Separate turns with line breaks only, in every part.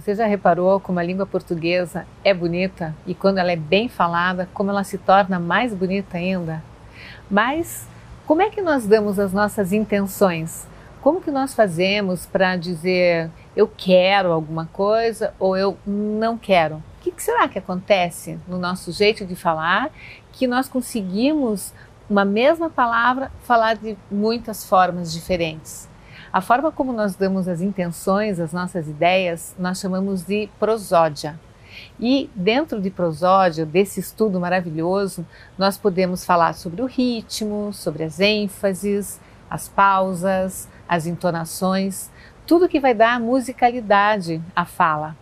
Você já reparou como a língua portuguesa é bonita e quando ela é bem falada, como ela se torna mais bonita ainda? Mas como é que nós damos as nossas intenções? Como que nós fazemos para dizer eu quero alguma coisa ou eu não quero? O que, que será que acontece no nosso jeito de falar que nós conseguimos uma mesma palavra falar de muitas formas diferentes? A forma como nós damos as intenções, as nossas ideias, nós chamamos de prosódia. E dentro de prosódia, desse estudo maravilhoso, nós podemos falar sobre o ritmo, sobre as ênfases, as pausas, as entonações, tudo que vai dar musicalidade à fala.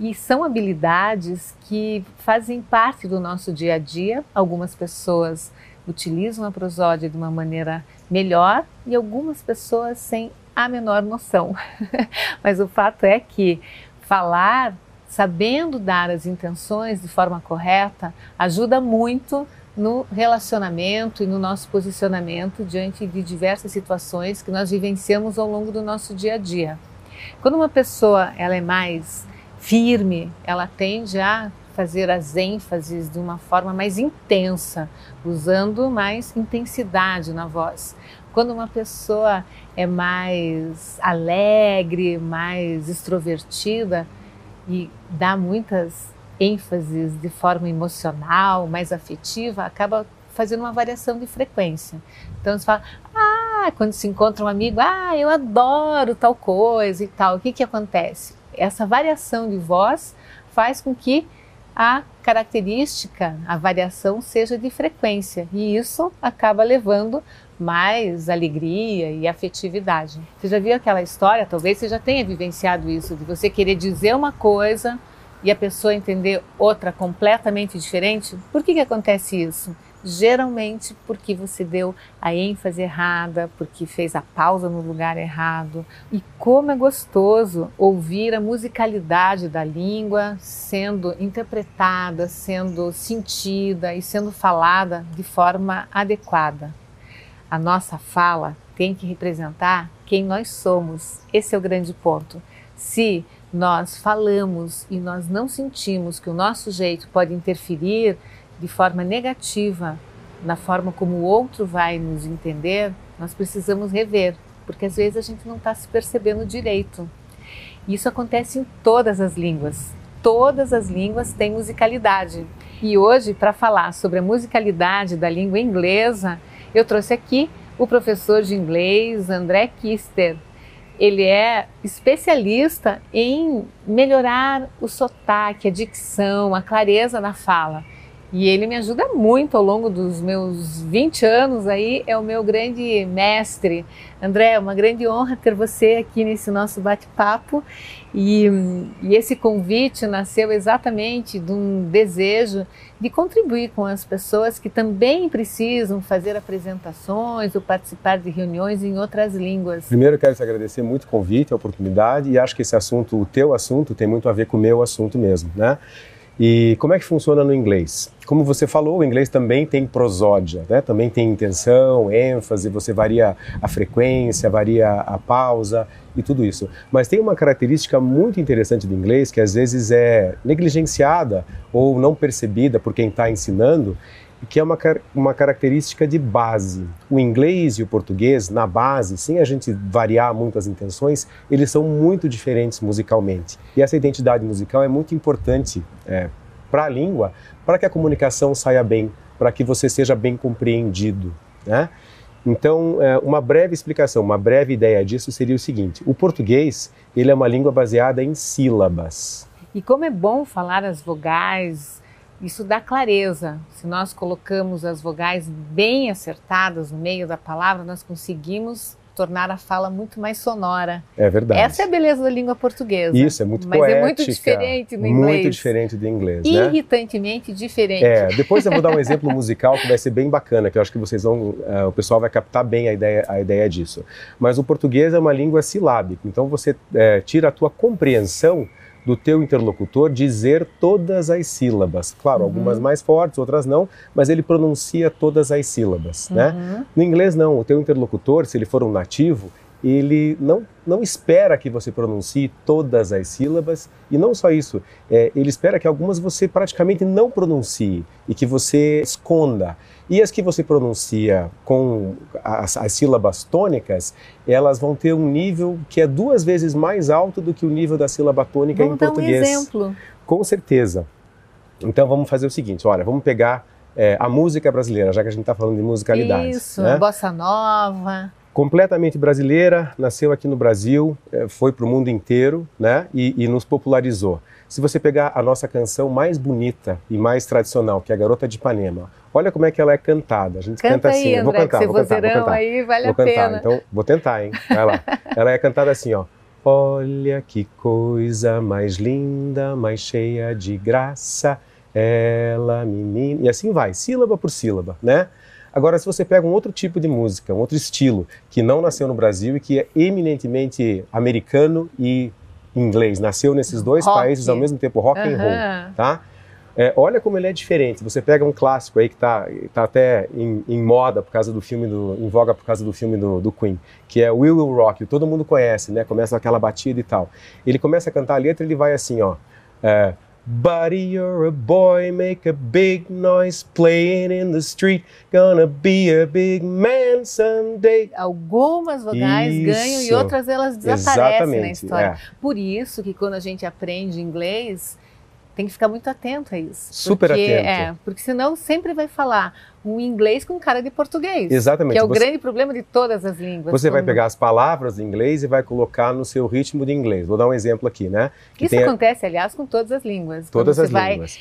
E são habilidades que fazem parte do nosso dia a dia. Algumas pessoas utilizam a prosódia de uma maneira melhor e algumas pessoas sem a menor noção. Mas o fato é que falar sabendo dar as intenções de forma correta ajuda muito no relacionamento e no nosso posicionamento diante de diversas situações que nós vivenciamos ao longo do nosso dia a dia. Quando uma pessoa ela é mais firme, ela tende a fazer as ênfases de uma forma mais intensa, usando mais intensidade na voz. Quando uma pessoa é mais alegre, mais extrovertida e dá muitas ênfases de forma emocional, mais afetiva, acaba fazendo uma variação de frequência. Então você fala, ah, quando se encontra um amigo, ah, eu adoro tal coisa e tal. O que que acontece? Essa variação de voz faz com que a característica, a variação seja de frequência e isso acaba levando mais alegria e afetividade. Você já viu aquela história? Talvez você já tenha vivenciado isso, de você querer dizer uma coisa e a pessoa entender outra completamente diferente. Por que, que acontece isso? Geralmente porque você deu a ênfase errada, porque fez a pausa no lugar errado. E como é gostoso ouvir a musicalidade da língua sendo interpretada, sendo sentida e sendo falada de forma adequada. A nossa fala tem que representar quem nós somos. Esse é o grande ponto. Se nós falamos e nós não sentimos que o nosso jeito pode interferir de forma negativa na forma como o outro vai nos entender, nós precisamos rever, porque às vezes a gente não está se percebendo direito. Isso acontece em todas as línguas. Todas as línguas têm musicalidade. E hoje, para falar sobre a musicalidade da língua inglesa, eu trouxe aqui o professor de inglês André Kister. Ele é especialista em melhorar o sotaque, a dicção, a clareza na fala. E ele me ajuda muito ao longo dos meus 20 anos aí, é o meu grande mestre. André, é uma grande honra ter você aqui nesse nosso bate-papo. E, e, esse convite nasceu exatamente de um desejo de contribuir com as pessoas que também precisam fazer apresentações ou participar de reuniões em outras línguas.
Primeiro, quero te agradecer muito o convite, a oportunidade, e acho que esse assunto, o teu assunto, tem muito a ver com o meu assunto mesmo, né? E como é que funciona no inglês? Como você falou, o inglês também tem prosódia, né? também tem intenção, ênfase, você varia a frequência, varia a pausa e tudo isso. Mas tem uma característica muito interessante do inglês que às vezes é negligenciada ou não percebida por quem está ensinando, que é uma, uma característica de base. O inglês e o português, na base, sem a gente variar muito as intenções, eles são muito diferentes musicalmente. E essa identidade musical é muito importante é, para a língua, para que a comunicação saia bem, para que você seja bem compreendido. Né? Então, é, uma breve explicação, uma breve ideia disso seria o seguinte: o português ele é uma língua baseada em sílabas.
E como é bom falar as vogais isso dá clareza. Se nós colocamos as vogais bem acertadas no meio da palavra, nós conseguimos tornar a fala muito mais sonora.
É verdade.
Essa é a beleza da língua portuguesa.
Isso, é muito
Mas
poética.
é muito diferente do inglês.
Muito diferente do inglês,
né? Irritantemente diferente.
É, depois eu vou dar um exemplo musical que vai ser bem bacana, que eu acho que vocês vão, uh, o pessoal vai captar bem a ideia, a ideia disso. Mas o português é uma língua silábica, então você é, tira a tua compreensão do teu interlocutor dizer todas as sílabas. Claro, uhum. algumas mais fortes, outras não, mas ele pronuncia todas as sílabas, né? uhum. né? No inglês não, o teu interlocutor, se ele for um nativo, ele não, não espera que você pronuncie todas as sílabas, e não só isso, é, ele espera que algumas você praticamente não pronuncie e que você esconda. E as que você pronuncia com as, as sílabas tônicas, elas vão ter um nível que é duas vezes mais alto do que o nível da sílaba tônica
vamos
em português.
Dar um exemplo.
Com certeza. Então vamos fazer o seguinte: olha, vamos pegar é, a música brasileira, já que a gente está falando de musicalidade.
Isso,
né?
bossa nova
completamente brasileira, nasceu aqui no Brasil, é, foi para o mundo inteiro né, e, e, nos popularizou. Se você pegar a nossa canção mais bonita e mais tradicional, que é a Garota de Ipanema, olha como é que ela é cantada. A gente
canta,
canta assim,
aí, André,
vou cantar, vou cantar, vou cantar.
aí vale
vou
a
cantar.
pena.
Então, vou tentar, hein? Vai lá. ela é cantada assim, ó. Olha que coisa mais linda, mais cheia de graça, ela menina. E assim vai, sílaba por sílaba, né? Agora, se você pega um outro tipo de música, um outro estilo, que não nasceu no Brasil e que é eminentemente americano e inglês, nasceu nesses dois
rock.
países ao mesmo tempo, rock
uhum.
and roll, tá? É, olha como ele é diferente. Você pega um clássico aí que está tá até em, em, moda por causa do filme do, em voga por causa do filme do, do, Queen, que é We Will Rock. Todo mundo conhece, né? Começa aquela batida e tal. Ele começa a cantar a letra, ele vai assim, ó. É, Buddy, you're a boy, make a big noise playing in the street. Gonna be a big man someday.
Algumas vogais
Isso.
ganham e outras elas desaparecem
Exatamente,
na história.
é.
Por isso que quando a gente aprende inglês, tem que ficar muito atento a isso.
Super
porque,
atento.
É, porque senão sempre vai falar um inglês com cara de português.
Exatamente.
Que é o
Você-
grande problema de todas as línguas.
Você vai
Quando-
pegar as palavras em inglês e vai colocar no seu ritmo de inglês. Vou dar um exemplo aqui, né? Que
Isso
a-
acontece, aliás, com todas as línguas.
Todas
você
as
vai,
línguas.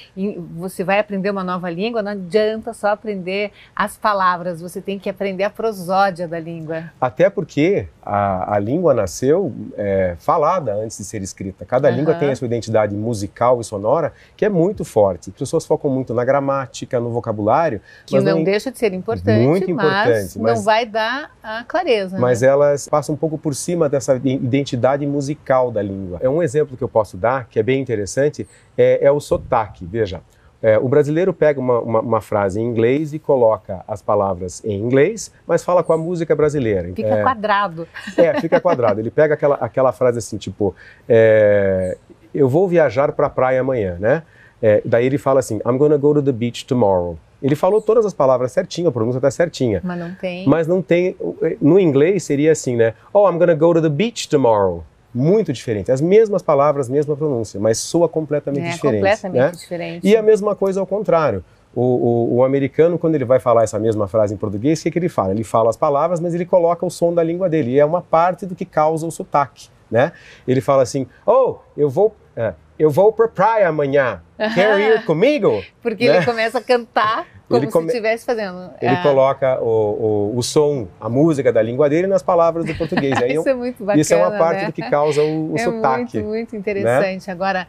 Você vai aprender uma nova língua, não adianta só aprender as palavras, você tem que aprender a prosódia da língua.
Até porque a, a língua nasceu é, falada antes de ser escrita. Cada
Aham.
língua tem a sua identidade musical e sonora que é muito forte. As pessoas focam muito na gramática, no vocabulário,
Que
mas
não,
não,
deixa de ser importante,
Muito
mas,
importante, mas-
não vai dar a clareza.
mas
né?
elas passam um pouco por cima dessa identidade musical da língua. É um exemplo que eu posso dar, que é bem interessante, é, é o sotaque. Veja, é, o brasileiro pega uma, uma- uma frase em inglês e coloca as palavras em inglês, mas fala com a música brasileira.
Fica
É,
quadrado.
É, fica quadrado. Ele pega aquela, aquela frase assim, tipo, é, eu vou viajar para a praia amanhã, né? É, daí ele fala assim, I'm gonna go to the beach tomorrow. Ele falou todas as palavras certinho, a pronúncia está certinha.
Mas não tem.
Mas não tem. No inglês seria assim, né? Oh, I'm gonna go to the beach tomorrow. Muito diferente. As mesmas palavras, mesma pronúncia, mas soa completamente
é
diferente.
completamente
né?
diferente.
E a mesma coisa ao contrário. O, o- o americano, quando ele vai falar essa mesma frase em português, o que, que ele fala? Ele fala as palavras, mas ele coloca o som da língua dele. E é uma parte do que causa o sotaque, né? Ele fala assim, oh, eu vou, é, eu vou pra praia amanhã. Quer ir comigo?
Porque
né?
ele começa a cantar como
come-
se estivesse fazendo.
Ele
É,
coloca o, o, o som, a música da língua dele nas palavras do português.
Isso é muito bacana.
isso é uma parte
né?
do que causa o, o
é
sotaque.
muito, muito interessante. Agora,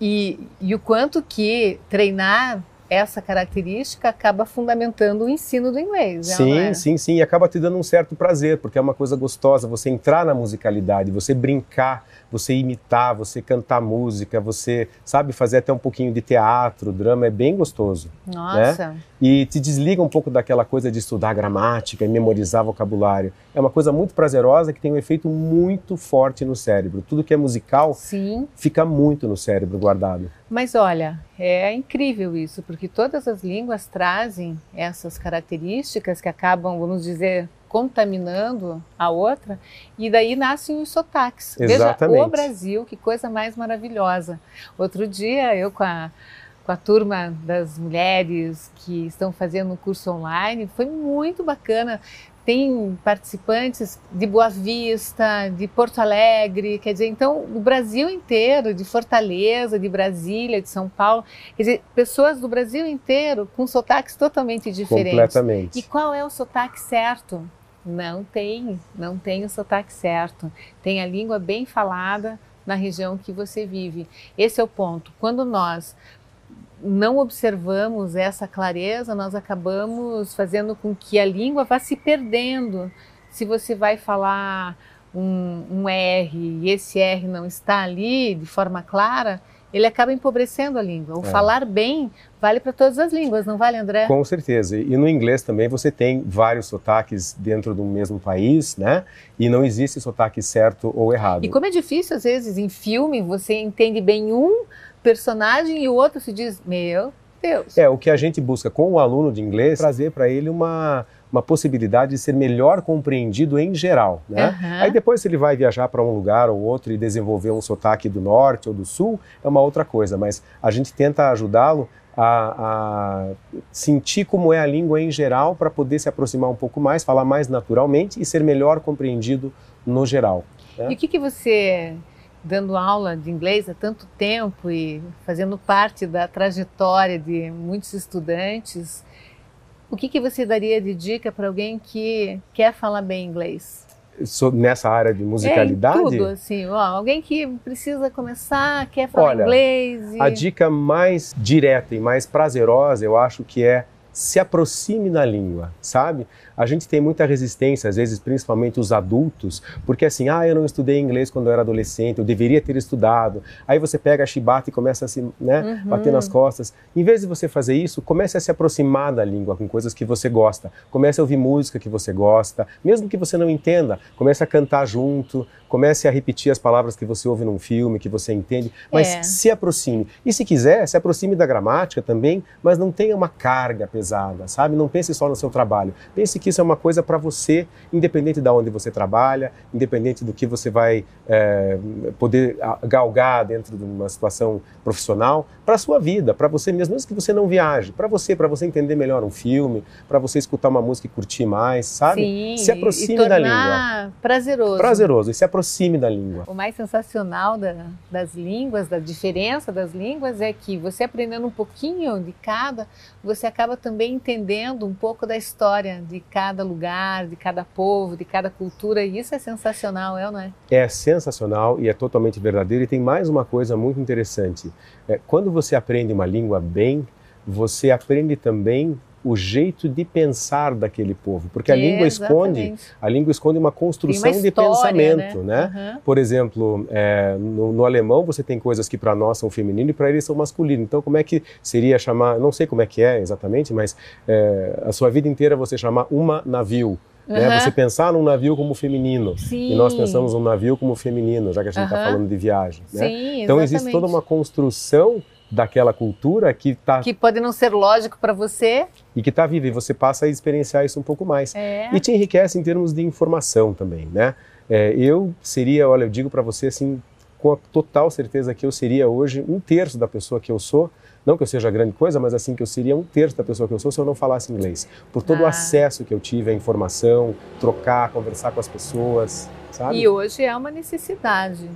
e, e o quanto que treinar essa característica acaba fundamentando o ensino do inglês. não
Sim,
é?
sim, sim. E acaba te dando um certo prazer, porque é uma coisa gostosa você entrar na musicalidade, você brincar, você imitar, você cantar música, você sabe fazer até um pouquinho de teatro, drama, é bem gostoso.
Nossa,
E te desliga um pouco daquela coisa de estudar gramática e memorizar vocabulário. É uma coisa muito prazerosa que tem um efeito muito forte no cérebro. Tudo que é musical
sim.
fica muito no cérebro guardado.
Mas olha, é incrível isso, porque todas as línguas trazem essas características que acabam, vamos dizer, contaminando a outra, e daí nascem os sotaques. Veja
Exatamente.
o Brasil, que coisa mais maravilhosa. Outro dia, eu com a, com a turma das mulheres que estão fazendo o curso online, foi muito bacana. Tem participantes de Boa Vista, de Porto Alegre, quer dizer, então o Brasil inteiro, de Fortaleza, de Brasília, de São Paulo, quer dizer, pessoas do Brasil inteiro com sotaques totalmente diferentes.
Completamente.
E qual é o sotaque certo? Não tem, não tem o sotaque certo. Tem a língua bem falada na região que você vive. Esse é o ponto. Quando nós não observamos essa clareza, nós acabamos fazendo com que a língua vá se perdendo. Se você vai falar um, um R e esse R não está ali de forma clara, ele acaba empobrecendo a língua. O é. falar bem vale para todas as línguas, não vale, André?
Com certeza. E no inglês também você tem vários sotaques dentro do mesmo país, né? E não existe sotaque certo ou errado.
E como é difícil, às vezes, em filme, você entende bem um personagem e o outro se diz, meu Deus.
É, o que a gente busca com o aluno de inglês, trazer para ele uma uma possibilidade de ser melhor compreendido em geral. Né? Uhum. Aí depois, se ele vai viajar para um lugar ou outro e desenvolver um sotaque do norte ou do sul, é uma outra coisa, mas a gente tenta ajudá-lo a, a, sentir como é a língua em geral para poder se aproximar um pouco mais, falar mais naturalmente e ser melhor compreendido no geral.
Né? E o que, que você, dando aula de inglês há tanto tempo e fazendo parte da trajetória de muitos estudantes, o que, que você daria de dica para alguém que quer falar bem inglês?
nessa área de musicalidade? É,
tudo, assim, ó, alguém que precisa começar, quer falar Olha, inglês.
E... A dica mais direta e mais prazerosa, eu acho que é se aproxime na língua, sabe? A gente tem muita resistência, às vezes, principalmente os adultos, porque assim, ah, eu não estudei inglês quando eu era adolescente, eu deveria ter estudado. Aí você pega a chibata e começa a se né, uhum. bater nas costas. Em vez de você fazer isso, comece a se aproximar da língua com coisas que você gosta. Comece a ouvir música que você gosta, mesmo que você não entenda, comece a cantar junto, comece a repetir as palavras que você ouve num filme, que você entende, mas é. se aproxime. E se quiser, se aproxime da gramática também, mas não tenha uma carga pesada, sabe? Não pense só no seu trabalho. Pense que isso é uma coisa para você, independente de onde você trabalha, independente do que você vai é, poder galgar dentro de uma situação profissional, para a sua vida, para você mesmo, mesmo que você não viaje, para você, para você entender melhor um filme, para você escutar uma música e curtir mais, sabe?
Sim,
se aproxime da língua.
Prazeroso.
Prazeroso, e se aproxime da língua.
O mais sensacional da, das línguas, da diferença das línguas, é que você aprendendo um pouquinho de cada, você acaba também entendendo um pouco da história de cada lugar, de cada povo, de cada cultura, e isso é sensacional, é ou não é?
É sensacional e é totalmente verdadeiro. E tem mais uma coisa muito interessante. É, quando você aprende uma língua bem, você aprende também o jeito de pensar daquele povo, porque a é, língua esconde a língua esconde uma construção uma história, de pensamento, né? né? Uhum. Por exemplo, é, no, no, alemão você tem coisas que para nós são feminino e para eles são masculino. Então, como é que seria chamar? Não sei como é que é exatamente, mas é, a sua vida inteira você chamar uma navio. Uhum. Né? Você pensar num navio como feminino
Sim.
e nós pensamos num navio como feminino, já que a gente está uhum. falando de viagem. Né?
Sim,
então existe toda uma construção daquela cultura que está
que pode não ser lógico para você
e que está viva e você passa a experienciar isso um pouco mais
é.
e te enriquece em termos de informação também, né? É, eu seria, olha, eu digo para você assim com a total certeza que eu seria hoje um terço da pessoa que eu sou não que eu seja grande coisa, mas assim que eu seria um terço da pessoa que eu sou se eu não falasse inglês. Por todo ah. o acesso que eu tive à informação, trocar, conversar com as pessoas, sabe?
E hoje é uma necessidade.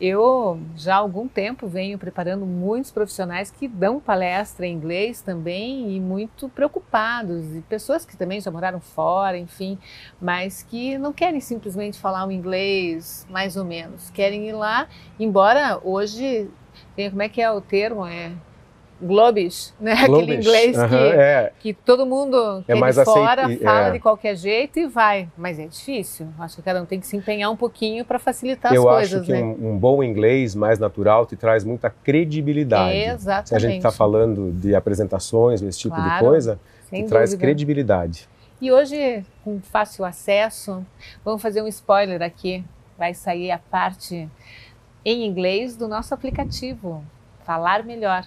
Eu já há algum tempo venho preparando muitos profissionais que dão palestra em inglês também e muito preocupados, e pessoas que também já moraram fora, enfim, mas que não querem simplesmente falar o inglês mais ou menos, querem ir lá, embora hoje, como é que é o termo? É Globish, né? Globish. Aquele inglês que, é. que todo mundo que é, é de fora aceito, fala é. de qualquer jeito e vai. Mas é difícil. Acho que cada um tem que se empenhar um pouquinho para facilitar
Eu
as coisas.
Eu acho que
né?
um, um, bom inglês mais natural te traz muita credibilidade.
exatamente.
Se a gente está falando de apresentações, esse tipo claro, de coisa, te traz credibilidade.
E hoje, com fácil acesso, vamos fazer um spoiler aqui. Vai sair a parte em inglês do nosso aplicativo. Falar melhor.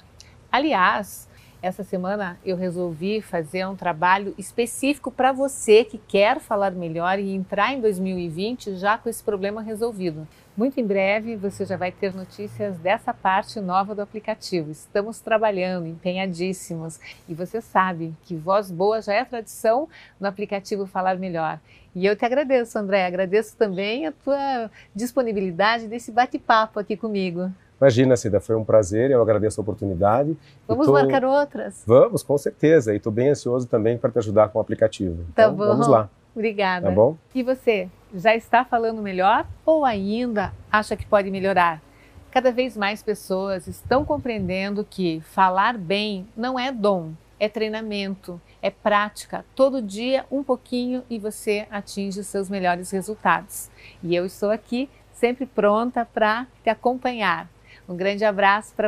Aliás, essa semana eu resolvi fazer um trabalho específico para você que quer falar melhor e entrar em 2020 já com esse problema resolvido. Muito em breve você já vai ter notícias dessa parte nova do aplicativo. Estamos trabalhando, empenhadíssimos. E você sabe que voz boa já é tradição no aplicativo Falar Melhor. E eu te agradeço, André. Agradeço também a tua disponibilidade desse bate-papo aqui comigo.
Imagina, Cida, foi um prazer, eu agradeço a oportunidade.
Vamos tô... marcar outras?
Vamos, com certeza. E estou bem ansioso também para te ajudar com o aplicativo.
Tá então, bom.
Vamos lá.
Obrigada.
Tá bom?
E você, já está falando melhor ou ainda acha que pode melhorar? Cada vez mais pessoas estão compreendendo que falar bem não é dom, é treinamento, é prática. Todo dia um pouquinho e você atinge os seus melhores resultados. E eu estou aqui sempre pronta para te acompanhar. Um grande abraço para você.